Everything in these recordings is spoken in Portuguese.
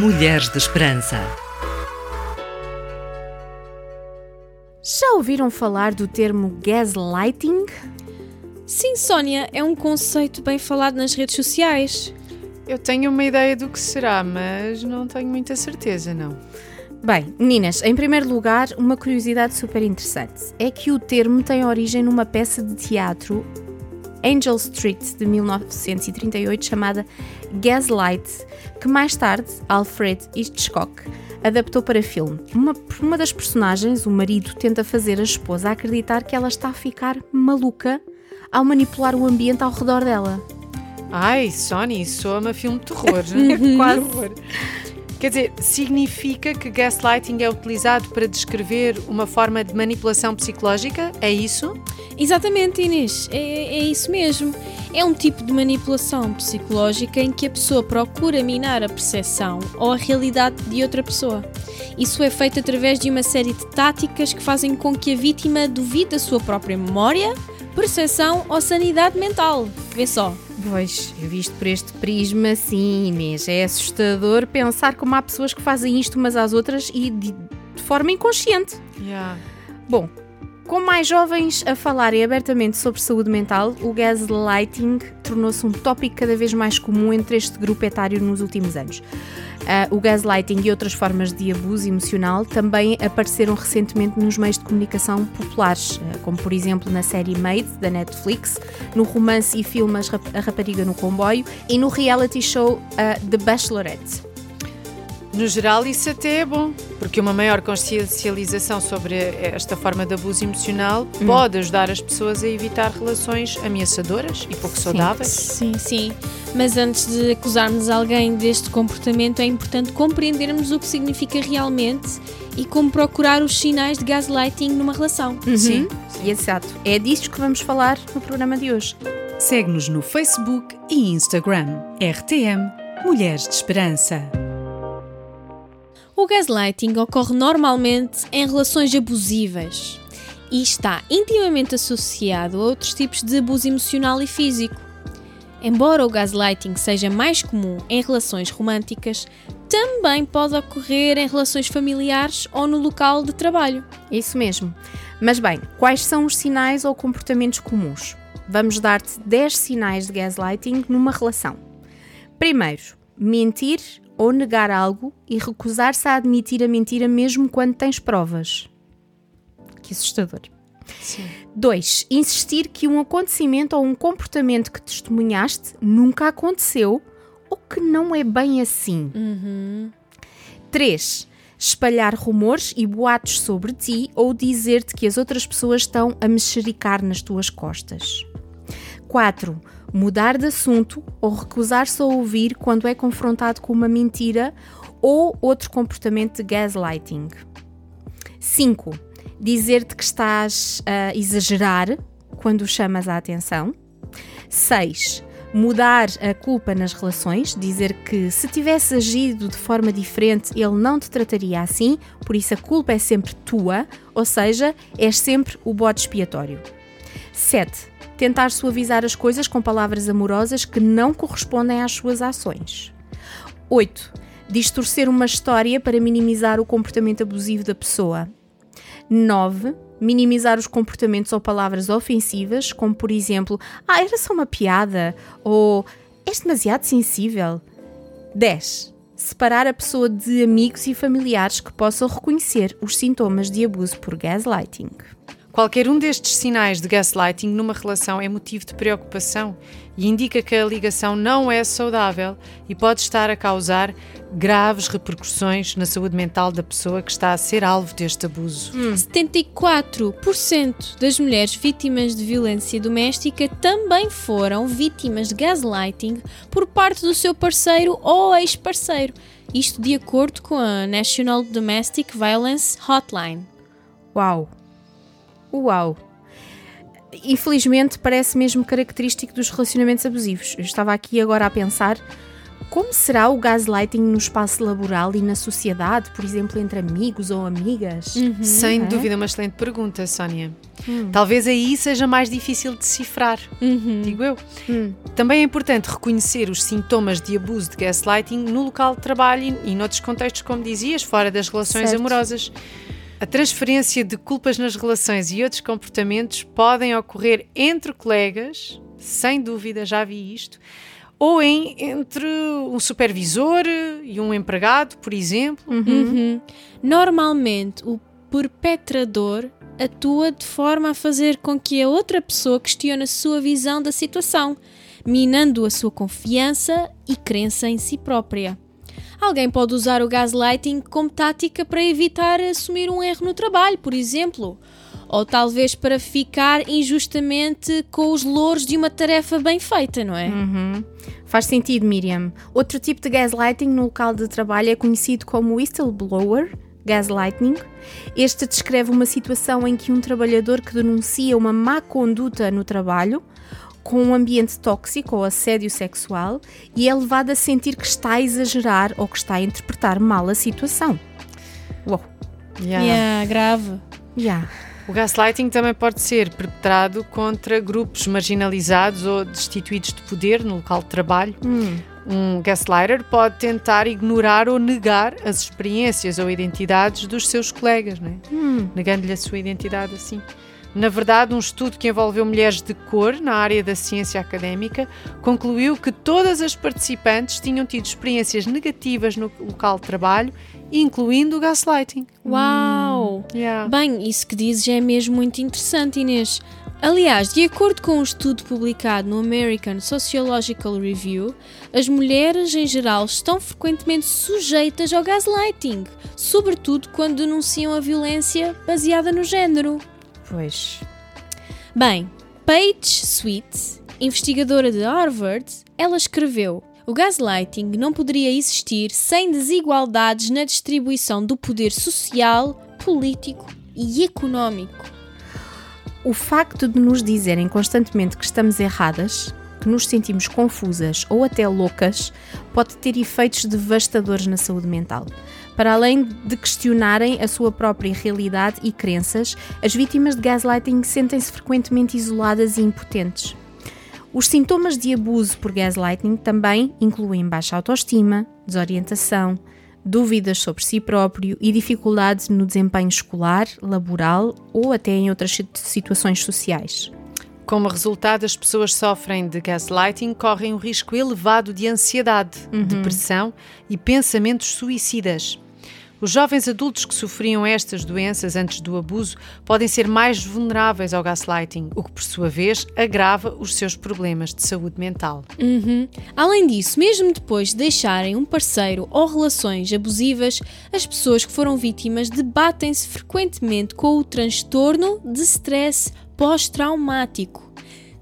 Mulheres de Esperança. Já ouviram falar do termo gaslighting? Sim, Sónia, é um conceito bem falado nas redes sociais. Eu tenho uma ideia do que será, mas não tenho muita certeza, não. Bem, meninas, em primeiro lugar, uma curiosidade super interessante é que o termo tem origem numa peça de teatro Angel Street de 1938 chamada Gaslight, que mais tarde Alfred Hitchcock adaptou para filme. Uma, uma das personagens, o marido, tenta fazer a esposa acreditar que ela está a ficar maluca ao manipular o ambiente ao redor dela. Ai, Sony, soa-me a filme de terror. né? Quase. Quer dizer, significa que gaslighting é utilizado para descrever uma forma de manipulação psicológica? É isso? Exatamente, Inês, é, é isso mesmo. É um tipo de manipulação psicológica em que a pessoa procura minar a percepção ou a realidade de outra pessoa. Isso é feito através de uma série de táticas que fazem com que a vítima duvide da sua própria memória, percepção ou sanidade mental. Vê só. Pois, eu visto por este prisma, sim, Inês. É assustador pensar como há pessoas que fazem isto umas às outras e de, de forma inconsciente. Yeah. Bom, com mais jovens a falarem abertamente sobre saúde mental, o gaslighting tornou-se um tópico cada vez mais comum entre este grupo etário nos últimos anos. Ah, o gaslighting e outras formas de abuso emocional também apareceram recentemente nos meios de comunicação populares, ah, como por exemplo na série Made, da Netflix, no romance e filme A Rapariga no Comboio e no reality show ah, The Bachelorette. No geral, isso até é bom, porque uma maior consciencialização sobre esta forma de abuso emocional pode ajudar as pessoas a evitar relações ameaçadoras e pouco saudáveis. Sim, sim. Mas antes de acusarmos alguém deste comportamento, é importante compreendermos o que significa realmente e como procurar os sinais de gaslighting numa relação. Sim. E exato, é disto que vamos falar no programa de hoje. Segue-nos no Facebook e Instagram. RTM Mulheres de Esperança. O gaslighting ocorre normalmente em relações abusivas e está intimamente associado a outros tipos de abuso emocional e físico. Embora o gaslighting seja mais comum em relações românticas, também pode ocorrer em relações familiares ou no local de trabalho. Isso mesmo. Mas bem, quais são os sinais ou comportamentos comuns? Vamos dar-te 10 sinais de gaslighting numa relação. Primeiro, mentir ou negar algo e recusar-se a admitir a mentira mesmo quando tens provas. Que assustador. Sim. 2. Insistir que um acontecimento ou um comportamento que testemunhaste nunca aconteceu ou que não é bem assim. 3. Espalhar rumores e boatos sobre ti ou dizer-te que as outras pessoas estão a mexericar nas tuas costas. 4. Mudar de assunto ou recusar-se a ouvir quando é confrontado com uma mentira ou outro comportamento de gaslighting. 5. Dizer-te que estás a exagerar quando chamas a atenção. 6. Mudar a culpa nas relações, dizer que se tivesse agido de forma diferente ele não te trataria assim, por isso a culpa é sempre tua, ou seja, és sempre o bode expiatório. 7. Tentar suavizar as coisas com palavras amorosas que não correspondem às suas ações. 8. Distorcer uma história para minimizar o comportamento abusivo da pessoa. 9. Minimizar os comportamentos ou palavras ofensivas, como por exemplo, ah, era só uma piada, ou és demasiado sensível. 10. Separar a pessoa de amigos e familiares que possam reconhecer os sintomas de abuso por gaslighting. Qualquer um destes sinais de gaslighting numa relação é motivo de preocupação e indica que a ligação não é saudável e pode estar a causar graves repercussões na saúde mental da pessoa que está a ser alvo deste abuso. 74% das mulheres vítimas de violência doméstica também foram vítimas de gaslighting por parte do seu parceiro ou ex-parceiro. Isto de acordo com a National Domestic Violence Hotline. Uau! Uau! Infelizmente parece mesmo característico dos relacionamentos abusivos. Eu estava aqui agora a pensar como será o gaslighting no espaço laboral e na sociedade, por exemplo, entre amigos ou amigas? Uhum. Sem é? dúvida, uma excelente pergunta, Sónia. Hum. Talvez aí seja mais difícil de decifrar, uhum. digo eu. Hum. Também é importante reconhecer os sintomas de abuso de gaslighting no local de trabalho e, e noutros contextos, como dizias, fora das relações certo. amorosas. A transferência de culpas nas relações e outros comportamentos podem ocorrer entre colegas, sem dúvida, já vi isto, ou em, entre um supervisor e um empregado, por exemplo. Uhum. Uhum. Normalmente, o perpetrador atua de forma a fazer com que a outra pessoa questione a sua visão da situação, minando a sua confiança e crença em si própria. Alguém pode usar o gaslighting como tática para evitar assumir um erro no trabalho, por exemplo, ou talvez para ficar injustamente com os louros de uma tarefa bem feita, não é? Uhum. Faz sentido, Miriam. Outro tipo de gaslighting no local de trabalho é conhecido como whistleblower gaslighting. Este descreve uma situação em que um trabalhador que denuncia uma má conduta no trabalho com um ambiente tóxico ou assédio sexual e é levado a sentir que está a exagerar ou que está a interpretar mal a situação. Uau! Yeah. yeah grave. Yeah. O gaslighting também pode ser perpetrado contra grupos marginalizados ou destituídos de poder no local de trabalho. Hum. Um gaslighter pode tentar ignorar ou negar as experiências ou identidades dos seus colegas, é? hum. negando-lhe a sua identidade assim. Na verdade, um estudo que envolveu mulheres de cor na área da ciência académica concluiu que todas as participantes tinham tido experiências negativas no local de trabalho, incluindo o gaslighting. Uau! Hum, yeah. Bem, isso que dizes é mesmo muito interessante, Inês. Aliás, de acordo com um estudo publicado no American Sociological Review, as mulheres em geral estão frequentemente sujeitas ao gaslighting, sobretudo quando denunciam a violência baseada no género. Pois. Bem, Paige Sweet, investigadora de Harvard, ela escreveu: O gaslighting não poderia existir sem desigualdades na distribuição do poder social, político e económico. O facto de nos dizerem constantemente que estamos erradas, que nos sentimos confusas ou até loucas, pode ter efeitos devastadores na saúde mental. Para além de questionarem a sua própria realidade e crenças, as vítimas de gaslighting sentem-se frequentemente isoladas e impotentes. Os sintomas de abuso por gaslighting também incluem baixa autoestima, desorientação, dúvidas sobre si próprio e dificuldades no desempenho escolar, laboral ou até em outras situações sociais. Como resultado, as pessoas sofrem de gaslighting correm um risco elevado de ansiedade, uhum. depressão e pensamentos suicidas. Os jovens adultos que sofriam estas doenças antes do abuso podem ser mais vulneráveis ao gaslighting, o que, por sua vez, agrava os seus problemas de saúde mental. Uhum. Além disso, mesmo depois de deixarem um parceiro ou relações abusivas, as pessoas que foram vítimas debatem-se frequentemente com o transtorno de stress pós-traumático.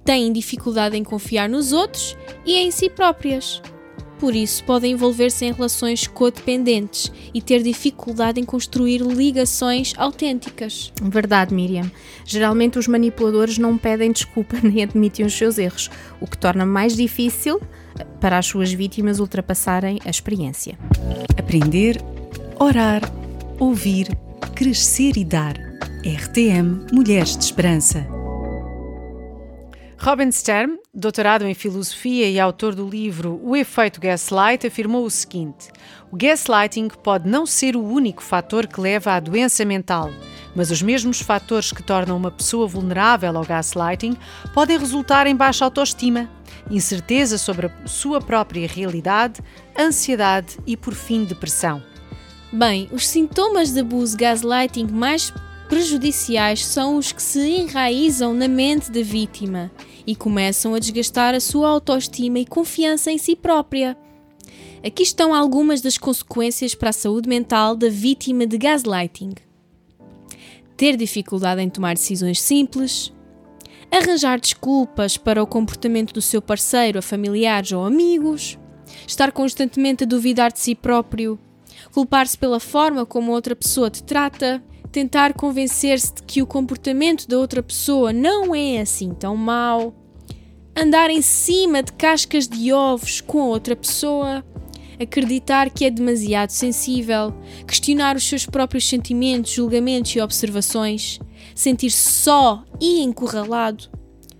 Têm dificuldade em confiar nos outros e em si próprias por isso podem envolver-se em relações codependentes e ter dificuldade em construir ligações autênticas. Verdade, Miriam. Geralmente os manipuladores não pedem desculpa nem admitem os seus erros, o que torna mais difícil para as suas vítimas ultrapassarem a experiência. Aprender, orar, ouvir, crescer e dar. RTM Mulheres de Esperança. Robin Stern, doutorado em filosofia e autor do livro O Efeito Gaslight, afirmou o seguinte: O gaslighting pode não ser o único fator que leva à doença mental, mas os mesmos fatores que tornam uma pessoa vulnerável ao gaslighting podem resultar em baixa autoestima, incerteza sobre a sua própria realidade, ansiedade e, por fim, depressão. Bem, os sintomas de abuso gaslighting mais prejudiciais são os que se enraizam na mente da vítima e começam a desgastar a sua autoestima e confiança em si própria. Aqui estão algumas das consequências para a saúde mental da vítima de gaslighting: ter dificuldade em tomar decisões simples, arranjar desculpas para o comportamento do seu parceiro a familiares ou amigos, estar constantemente a duvidar de si próprio, culpar-se pela forma como outra pessoa te trata tentar convencer-se de que o comportamento da outra pessoa não é assim tão mau, andar em cima de cascas de ovos com a outra pessoa, acreditar que é demasiado sensível, questionar os seus próprios sentimentos, julgamentos e observações, sentir-se só e encurralado,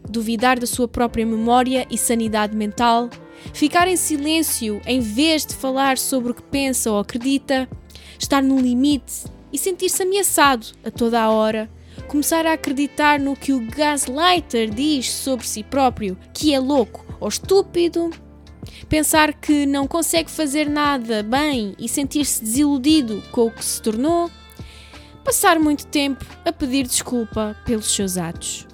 duvidar da sua própria memória e sanidade mental, ficar em silêncio em vez de falar sobre o que pensa ou acredita, estar no limite e sentir-se ameaçado a toda a hora, começar a acreditar no que o gaslighter diz sobre si próprio, que é louco ou estúpido, pensar que não consegue fazer nada bem e sentir-se desiludido com o que se tornou, passar muito tempo a pedir desculpa pelos seus atos.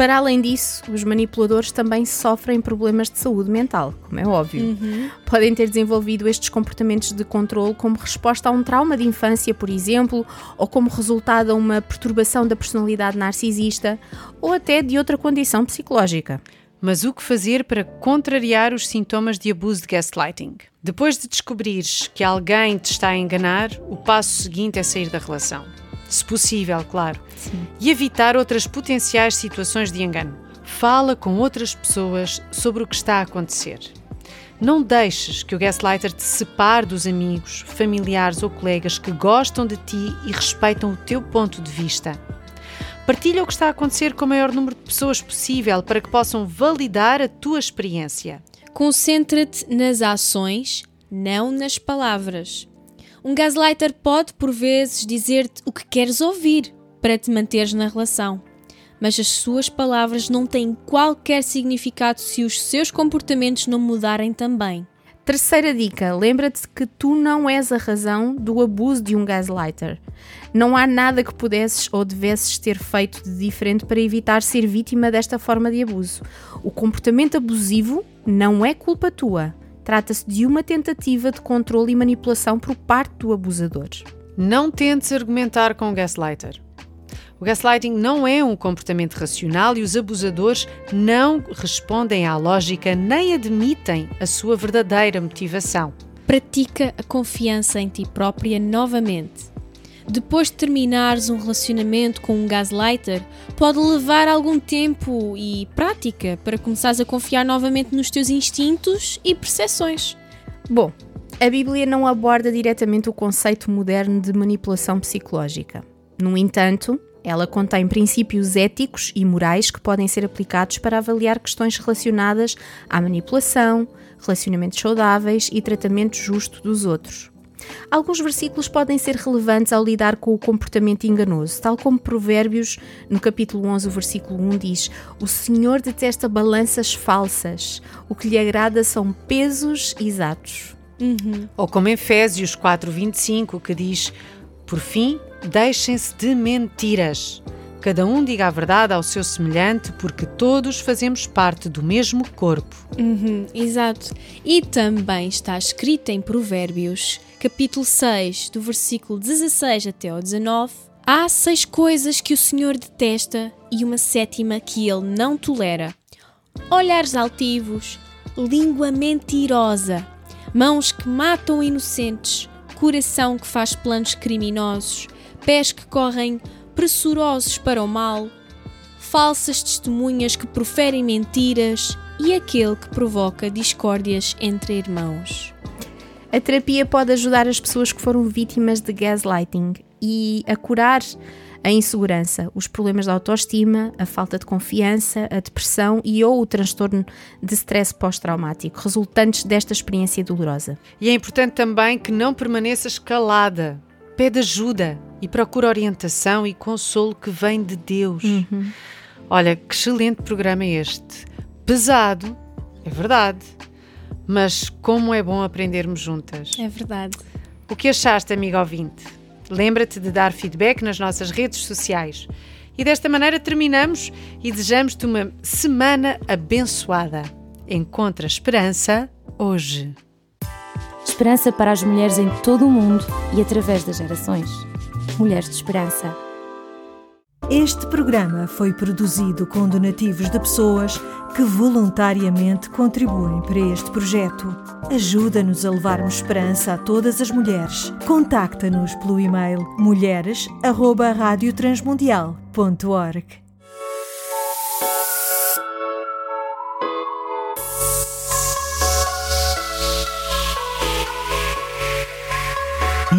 Para além disso, os manipuladores também sofrem problemas de saúde mental, como é óbvio. Uhum. Podem ter desenvolvido estes comportamentos de controle como resposta a um trauma de infância, por exemplo, ou como resultado a uma perturbação da personalidade narcisista, ou até de outra condição psicológica. Mas o que fazer para contrariar os sintomas de abuso de gaslighting? Depois de descobrires que alguém te está a enganar, o passo seguinte é sair da relação. Se possível, claro. Sim. E evitar outras potenciais situações de engano. Fala com outras pessoas sobre o que está a acontecer. Não deixes que o gaslighter te separe dos amigos, familiares ou colegas que gostam de ti e respeitam o teu ponto de vista. Partilha o que está a acontecer com o maior número de pessoas possível para que possam validar a tua experiência. Concentra-te nas ações, não nas palavras. Um gaslighter pode, por vezes, dizer-te o que queres ouvir para te manteres na relação, mas as suas palavras não têm qualquer significado se os seus comportamentos não mudarem também. Terceira dica: lembra-te que tu não és a razão do abuso de um gaslighter. Não há nada que pudesses ou devesses ter feito de diferente para evitar ser vítima desta forma de abuso. O comportamento abusivo não é culpa tua. Trata-se de uma tentativa de controle e manipulação por parte do abusador. Não tentes argumentar com o gaslighter. O gaslighting não é um comportamento racional e os abusadores não respondem à lógica nem admitem a sua verdadeira motivação. Pratica a confiança em ti própria novamente. Depois de terminares um relacionamento com um gaslighter, pode levar algum tempo e prática para começares a confiar novamente nos teus instintos e percepções. Bom, a Bíblia não aborda diretamente o conceito moderno de manipulação psicológica. No entanto, ela contém princípios éticos e morais que podem ser aplicados para avaliar questões relacionadas à manipulação, relacionamentos saudáveis e tratamento justo dos outros. Alguns versículos podem ser relevantes ao lidar com o comportamento enganoso, tal como Provérbios, no capítulo 11, o versículo 1 diz: O Senhor detesta balanças falsas, o que lhe agrada são pesos exatos. Uhum. Ou como Efésios 4, 25, que diz: Por fim, Deixem-se de mentiras. Cada um diga a verdade ao seu semelhante, porque todos fazemos parte do mesmo corpo. Uhum, exato. E também está escrito em Provérbios, capítulo 6, do versículo 16 até ao 19. Há seis coisas que o Senhor detesta e uma sétima que ele não tolera: olhares altivos, língua mentirosa, mãos que matam inocentes, coração que faz planos criminosos pés que correm pressurosos para o mal, falsas testemunhas que proferem mentiras e aquele que provoca discórdias entre irmãos. A terapia pode ajudar as pessoas que foram vítimas de gaslighting e a curar a insegurança, os problemas de autoestima, a falta de confiança, a depressão e ou o transtorno de stress pós-traumático resultantes desta experiência dolorosa. E é importante também que não permaneças calada. Pede ajuda, e procura orientação e consolo que vem de Deus. Uhum. Olha, que excelente programa é este. Pesado, é verdade, mas como é bom aprendermos juntas. É verdade. O que achaste, amigo ouvinte? Lembra-te de dar feedback nas nossas redes sociais. E desta maneira terminamos e desejamos-te uma semana abençoada. Encontra esperança hoje. Esperança para as mulheres em todo o mundo e através das gerações. Mulheres de Esperança. Este programa foi produzido com donativos de pessoas que voluntariamente contribuem para este projeto. Ajuda-nos a levarmos esperança a todas as mulheres. Contacta-nos pelo e-mail mulheres@radiotransmundial.org.